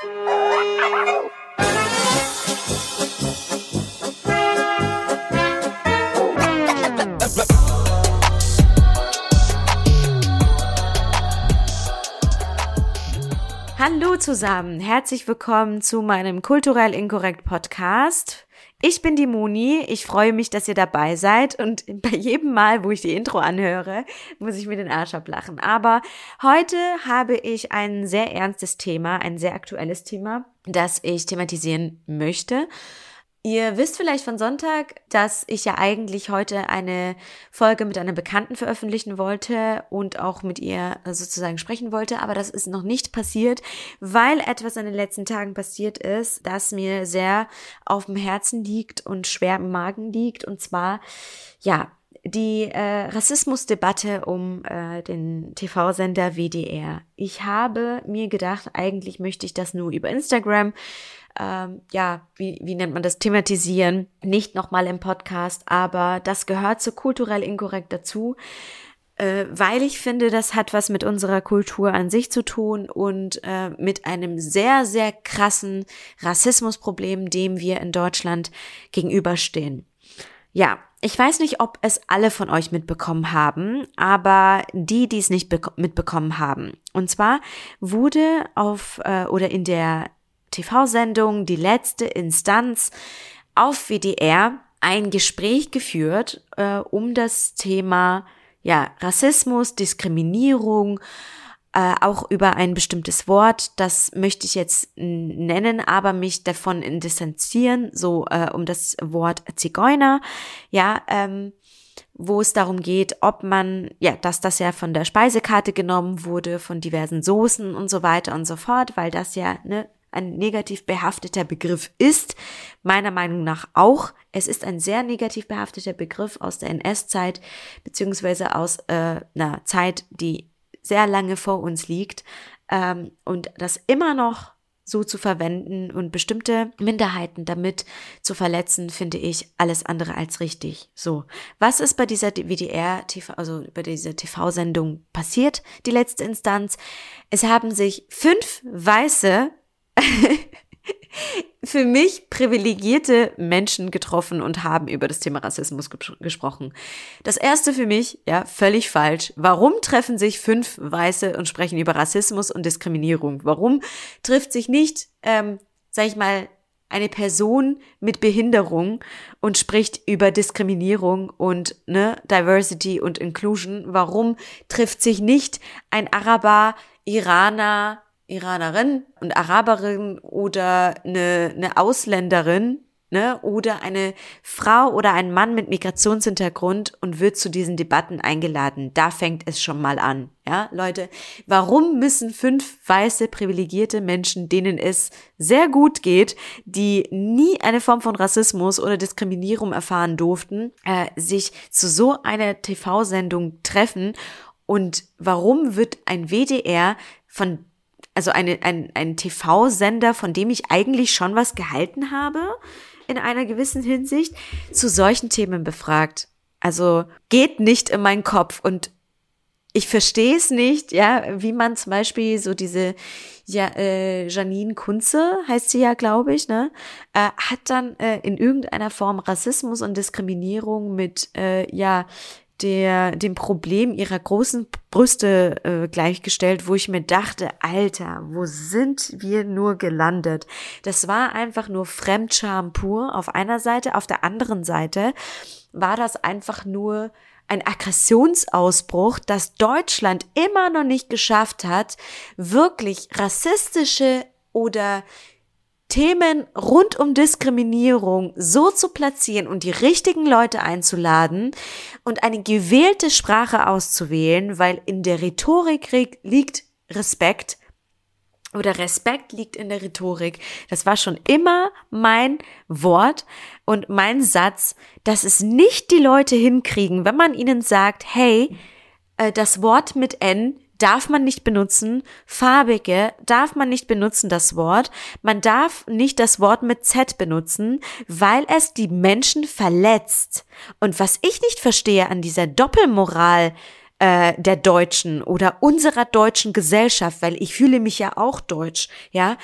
Hallo zusammen, herzlich willkommen zu meinem kulturell inkorrekt Podcast. Ich bin die Moni, ich freue mich, dass ihr dabei seid und bei jedem Mal, wo ich die Intro anhöre, muss ich mir den Arsch ablachen. Aber heute habe ich ein sehr ernstes Thema, ein sehr aktuelles Thema, das ich thematisieren möchte. Ihr wisst vielleicht von Sonntag, dass ich ja eigentlich heute eine Folge mit einer Bekannten veröffentlichen wollte und auch mit ihr sozusagen sprechen wollte, aber das ist noch nicht passiert, weil etwas in den letzten Tagen passiert ist, das mir sehr auf dem Herzen liegt und schwer im Magen liegt. Und zwar, ja, die äh, Rassismusdebatte um äh, den TV-Sender WDR. Ich habe mir gedacht, eigentlich möchte ich das nur über Instagram ähm, ja, wie, wie nennt man das, thematisieren. Nicht nochmal im Podcast, aber das gehört zu kulturell inkorrekt dazu äh, weil ich finde, das hat was mit unserer Kultur an sich zu tun und äh, mit einem sehr, sehr krassen Rassismusproblem, dem wir in Deutschland gegenüberstehen. Ja, ich weiß nicht, ob es alle von euch mitbekommen haben, aber die, die es nicht mitbekommen haben. Und zwar wurde auf äh, oder in der TV-Sendung Die letzte Instanz auf WDR ein Gespräch geführt äh, um das Thema ja, Rassismus, Diskriminierung, äh, auch über ein bestimmtes Wort, das möchte ich jetzt nennen, aber mich davon distanzieren, so äh, um das Wort Zigeuner, ja, ähm, wo es darum geht, ob man, ja, dass das ja von der Speisekarte genommen wurde, von diversen Soßen und so weiter und so fort, weil das ja ne, ein negativ behafteter Begriff ist, meiner Meinung nach auch. Es ist ein sehr negativ behafteter Begriff aus der NS-Zeit, beziehungsweise aus äh, einer Zeit, die sehr lange vor uns liegt. Ähm, und das immer noch so zu verwenden und bestimmte Minderheiten damit zu verletzen, finde ich alles andere als richtig. So, was ist bei dieser WDR TV, also bei dieser TV-Sendung passiert? Die letzte Instanz. Es haben sich fünf weiße für mich privilegierte Menschen getroffen und haben über das Thema Rassismus ge gesprochen. Das erste für mich, ja, völlig falsch. Warum treffen sich fünf Weiße und sprechen über Rassismus und Diskriminierung? Warum trifft sich nicht, ähm, sag ich mal, eine Person mit Behinderung und spricht über Diskriminierung und ne, Diversity und Inclusion. Warum trifft sich nicht ein Araber, Iraner, Iranerin und Araberin oder eine, eine Ausländerin, ne, oder eine Frau oder ein Mann mit Migrationshintergrund und wird zu diesen Debatten eingeladen. Da fängt es schon mal an. Ja, Leute, warum müssen fünf weiße privilegierte Menschen, denen es sehr gut geht, die nie eine Form von Rassismus oder Diskriminierung erfahren durften, äh, sich zu so einer TV-Sendung treffen? Und warum wird ein WDR von also eine, ein, ein TV-Sender, von dem ich eigentlich schon was gehalten habe, in einer gewissen Hinsicht, zu solchen Themen befragt. Also geht nicht in meinen Kopf und ich verstehe es nicht, ja, wie man zum Beispiel so diese ja, äh, Janine Kunze, heißt sie ja, glaube ich, ne, äh, hat dann äh, in irgendeiner Form Rassismus und Diskriminierung mit, äh, ja, der, dem Problem ihrer großen Brüste äh, gleichgestellt, wo ich mir dachte, Alter, wo sind wir nur gelandet? Das war einfach nur Fremdscham pur auf einer Seite, auf der anderen Seite war das einfach nur ein Aggressionsausbruch, dass Deutschland immer noch nicht geschafft hat, wirklich rassistische oder Themen rund um Diskriminierung so zu platzieren und die richtigen Leute einzuladen und eine gewählte Sprache auszuwählen, weil in der Rhetorik liegt Respekt oder Respekt liegt in der Rhetorik. Das war schon immer mein Wort und mein Satz, dass es nicht die Leute hinkriegen, wenn man ihnen sagt, hey, äh, das Wort mit N darf man nicht benutzen, farbige darf man nicht benutzen, das Wort. Man darf nicht das Wort mit Z benutzen, weil es die Menschen verletzt. Und was ich nicht verstehe an dieser Doppelmoral äh, der Deutschen oder unserer deutschen Gesellschaft, weil ich fühle mich ja auch deutsch, ja,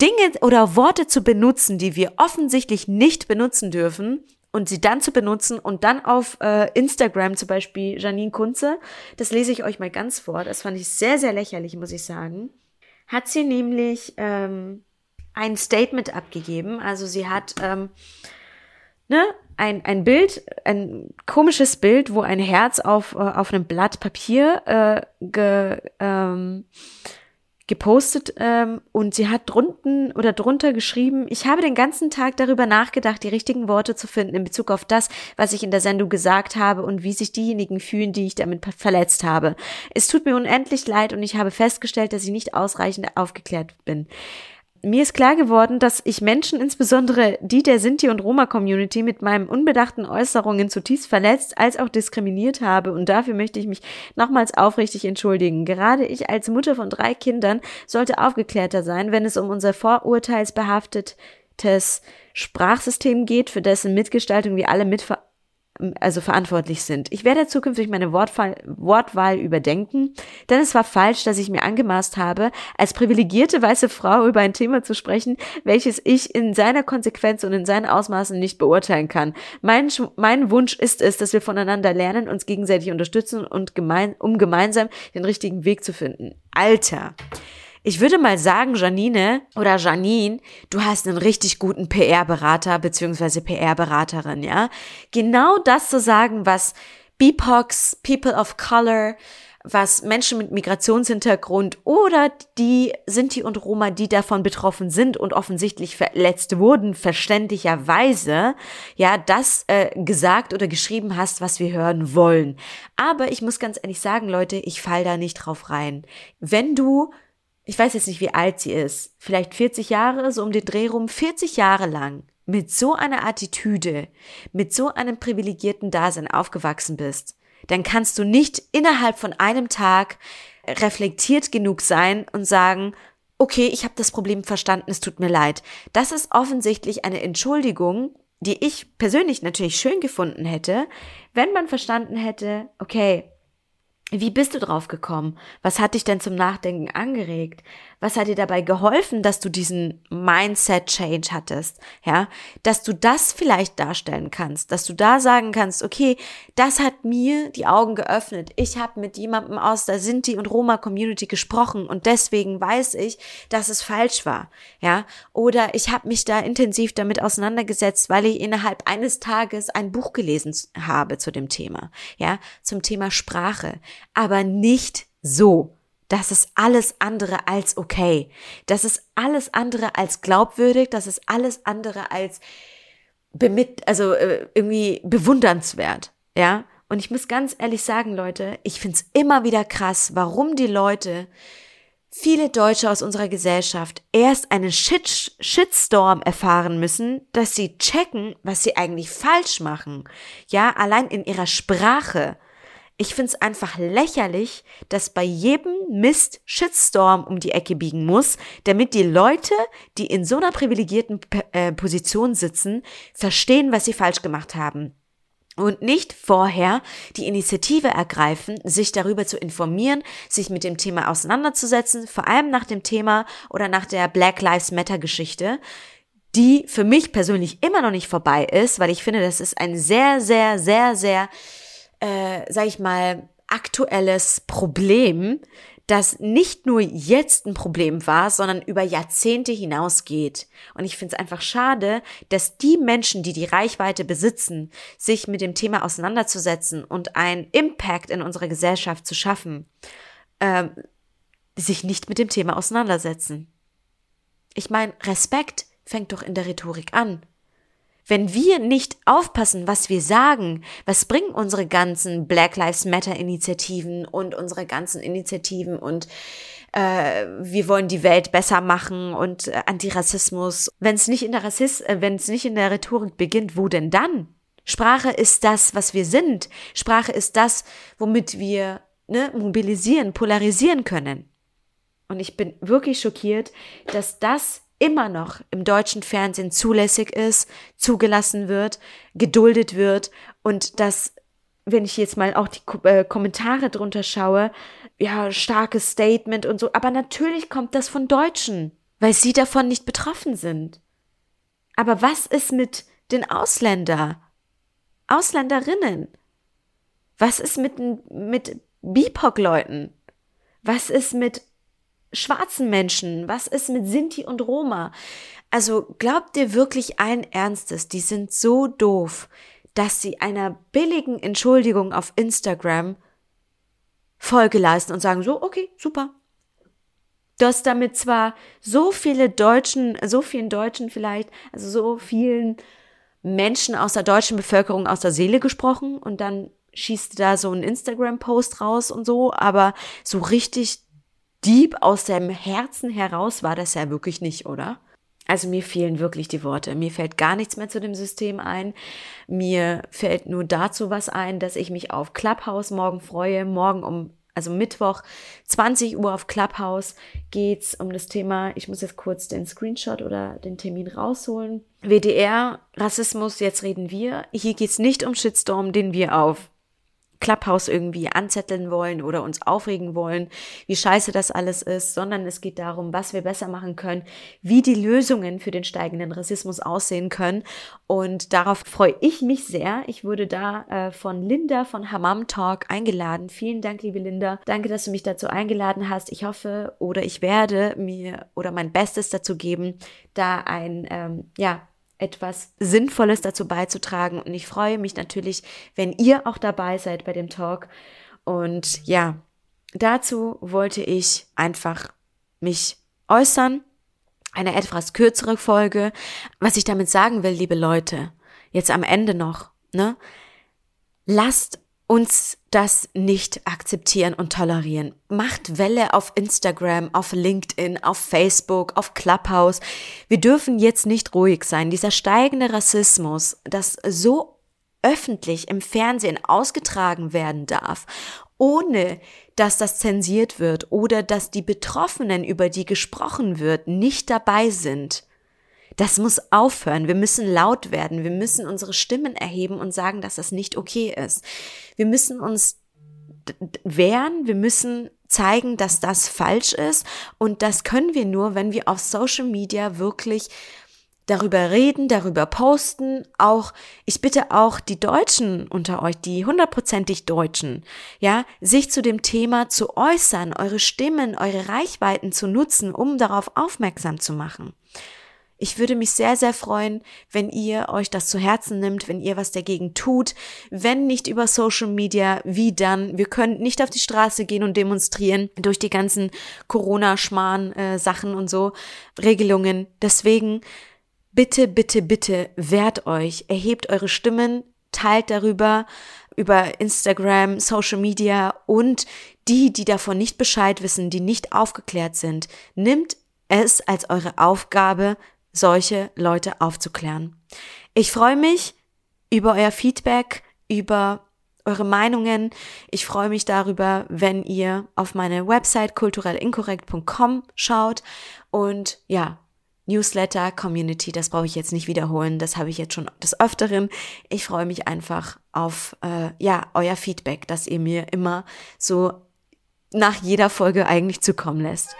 Dinge oder Worte zu benutzen, die wir offensichtlich nicht benutzen dürfen, und sie dann zu benutzen und dann auf äh, Instagram zum Beispiel Janine Kunze, das lese ich euch mal ganz vor, das fand ich sehr, sehr lächerlich, muss ich sagen, hat sie nämlich ähm, ein Statement abgegeben, also sie hat ähm, ne, ein, ein Bild, ein komisches Bild, wo ein Herz auf, äh, auf einem Blatt Papier äh, ge, ähm, gepostet ähm, und sie hat drunten oder drunter geschrieben, ich habe den ganzen Tag darüber nachgedacht, die richtigen Worte zu finden in Bezug auf das, was ich in der Sendung gesagt habe und wie sich diejenigen fühlen, die ich damit verletzt habe. Es tut mir unendlich leid und ich habe festgestellt, dass ich nicht ausreichend aufgeklärt bin mir ist klar geworden, dass ich Menschen, insbesondere die der Sinti- und Roma-Community, mit meinen unbedachten Äußerungen zutiefst verletzt als auch diskriminiert habe und dafür möchte ich mich nochmals aufrichtig entschuldigen. Gerade ich als Mutter von drei Kindern sollte aufgeklärter sein, wenn es um unser vorurteilsbehaftetes Sprachsystem geht, für dessen Mitgestaltung wir alle mitver also verantwortlich sind. Ich werde zukünftig meine Wortwahl, Wortwahl überdenken, denn es war falsch, dass ich mir angemaßt habe, als privilegierte weiße Frau über ein Thema zu sprechen, welches ich in seiner Konsequenz und in seinen Ausmaßen nicht beurteilen kann. Mein, mein Wunsch ist es, dass wir voneinander lernen, uns gegenseitig unterstützen und gemein, um gemeinsam den richtigen Weg zu finden. Alter. Ich würde mal sagen, Janine oder Janine, du hast einen richtig guten PR-Berater beziehungsweise PR-Beraterin, ja? Genau das zu sagen, was BIPOX, People of Color, was Menschen mit Migrationshintergrund oder die Sinti und Roma, die davon betroffen sind und offensichtlich verletzt wurden, verständlicherweise, ja, das äh, gesagt oder geschrieben hast, was wir hören wollen. Aber ich muss ganz ehrlich sagen, Leute, ich fall da nicht drauf rein. Wenn du ich weiß jetzt nicht, wie alt sie ist, vielleicht 40 Jahre, so um den Dreh rum, 40 Jahre lang mit so einer Attitüde, mit so einem privilegierten Dasein aufgewachsen bist, dann kannst du nicht innerhalb von einem Tag reflektiert genug sein und sagen, okay, ich habe das Problem verstanden, es tut mir leid. Das ist offensichtlich eine Entschuldigung, die ich persönlich natürlich schön gefunden hätte, wenn man verstanden hätte, okay, wie bist du drauf gekommen? Was hat dich denn zum Nachdenken angeregt? Was hat dir dabei geholfen, dass du diesen Mindset Change hattest? Ja, dass du das vielleicht darstellen kannst, dass du da sagen kannst, okay, das hat mir die Augen geöffnet. Ich habe mit jemandem aus der Sinti und Roma Community gesprochen und deswegen weiß ich, dass es falsch war. Ja, oder ich habe mich da intensiv damit auseinandergesetzt, weil ich innerhalb eines Tages ein Buch gelesen habe zu dem Thema. Ja, zum Thema Sprache aber nicht so. Das ist alles andere als okay. Das ist alles andere als glaubwürdig. Das ist alles andere als bemit, also äh, irgendwie bewundernswert. Ja. Und ich muss ganz ehrlich sagen, Leute, ich find's immer wieder krass, warum die Leute, viele Deutsche aus unserer Gesellschaft erst einen Shit Shitstorm erfahren müssen, dass sie checken, was sie eigentlich falsch machen. Ja, allein in ihrer Sprache. Ich find's einfach lächerlich, dass bei jedem Mist Shitstorm um die Ecke biegen muss, damit die Leute, die in so einer privilegierten äh, Position sitzen, verstehen, was sie falsch gemacht haben. Und nicht vorher die Initiative ergreifen, sich darüber zu informieren, sich mit dem Thema auseinanderzusetzen, vor allem nach dem Thema oder nach der Black Lives Matter Geschichte, die für mich persönlich immer noch nicht vorbei ist, weil ich finde, das ist ein sehr, sehr, sehr, sehr äh, sag ich mal, aktuelles Problem, das nicht nur jetzt ein Problem war, sondern über Jahrzehnte hinausgeht. Und ich finde es einfach schade, dass die Menschen, die die Reichweite besitzen, sich mit dem Thema auseinanderzusetzen und einen Impact in unserer Gesellschaft zu schaffen, äh, sich nicht mit dem Thema auseinandersetzen. Ich meine, Respekt fängt doch in der Rhetorik an. Wenn wir nicht aufpassen, was wir sagen, was bringen unsere ganzen Black Lives Matter Initiativen und unsere ganzen Initiativen und äh, wir wollen die Welt besser machen und äh, Antirassismus. Wenn es nicht in der Rassist, äh, wenn es nicht in der Rhetorik beginnt, wo denn dann? Sprache ist das, was wir sind. Sprache ist das, womit wir ne, mobilisieren, polarisieren können. Und ich bin wirklich schockiert, dass das immer noch im deutschen Fernsehen zulässig ist, zugelassen wird, geduldet wird und dass, wenn ich jetzt mal auch die äh, Kommentare drunter schaue, ja, starkes Statement und so, aber natürlich kommt das von Deutschen. weil sie davon nicht betroffen sind. Aber was ist mit den Ausländer? Ausländerinnen? Was ist mit, mit BIPOC-Leuten? Was ist mit schwarzen Menschen? Was ist mit Sinti und Roma? Also glaubt ihr wirklich allen Ernstes, die sind so doof, dass sie einer billigen Entschuldigung auf Instagram Folge leisten und sagen so, okay, super. Dass damit zwar so viele Deutschen, so vielen Deutschen vielleicht, also so vielen Menschen aus der deutschen Bevölkerung aus der Seele gesprochen und dann schießt da so ein Instagram-Post raus und so, aber so richtig deep aus dem Herzen heraus war das ja wirklich nicht, oder? Also mir fehlen wirklich die Worte. Mir fällt gar nichts mehr zu dem System ein. Mir fällt nur dazu was ein, dass ich mich auf Clubhouse morgen freue. Morgen um, also Mittwoch, 20 Uhr auf Clubhouse geht's um das Thema, ich muss jetzt kurz den Screenshot oder den Termin rausholen. WDR, Rassismus, jetzt reden wir. Hier geht's nicht um Shitstorm, den wir auf Clubhouse irgendwie anzetteln wollen oder uns aufregen wollen, wie scheiße das alles ist, sondern es geht darum, was wir besser machen können, wie die Lösungen für den steigenden Rassismus aussehen können. Und darauf freue ich mich sehr. Ich wurde da äh, von Linda von Hammam Talk eingeladen. Vielen Dank, liebe Linda. Danke, dass du mich dazu eingeladen hast. Ich hoffe oder ich werde mir oder mein Bestes dazu geben, da ein ähm, ja etwas Sinnvolles dazu beizutragen. Und ich freue mich natürlich, wenn ihr auch dabei seid bei dem Talk. Und ja, dazu wollte ich einfach mich äußern. Eine etwas kürzere Folge. Was ich damit sagen will, liebe Leute, jetzt am Ende noch, ne? Lasst uns das nicht akzeptieren und tolerieren. Macht Welle auf Instagram, auf LinkedIn, auf Facebook, auf Clubhouse. Wir dürfen jetzt nicht ruhig sein. Dieser steigende Rassismus, das so öffentlich im Fernsehen ausgetragen werden darf, ohne dass das zensiert wird oder dass die Betroffenen, über die gesprochen wird, nicht dabei sind. Das muss aufhören. Wir müssen laut werden. Wir müssen unsere Stimmen erheben und sagen, dass das nicht okay ist. Wir müssen uns wehren. Wir müssen zeigen, dass das falsch ist. Und das können wir nur, wenn wir auf Social Media wirklich darüber reden, darüber posten, auch, ich bitte auch die Deutschen unter euch, die hundertprozentig Deutschen, ja, sich zu dem Thema zu äußern, eure Stimmen, eure Reichweiten zu nutzen, um darauf aufmerksam zu machen. Ich würde mich sehr, sehr freuen, wenn ihr euch das zu Herzen nimmt, wenn ihr was dagegen tut. Wenn nicht über Social Media, wie dann? Wir können nicht auf die Straße gehen und demonstrieren durch die ganzen Corona-Schmarrn-Sachen äh, und so, Regelungen. Deswegen bitte, bitte, bitte wehrt euch, erhebt eure Stimmen, teilt darüber, über Instagram, Social Media und die, die davon nicht Bescheid wissen, die nicht aufgeklärt sind, nimmt es als eure Aufgabe, solche Leute aufzuklären. Ich freue mich über euer Feedback, über eure Meinungen. Ich freue mich darüber, wenn ihr auf meine Website kulturellinkorrekt.com schaut und ja, Newsletter, Community, das brauche ich jetzt nicht wiederholen, das habe ich jetzt schon des Öfteren. Ich freue mich einfach auf äh, ja euer Feedback, das ihr mir immer so nach jeder Folge eigentlich zukommen lässt.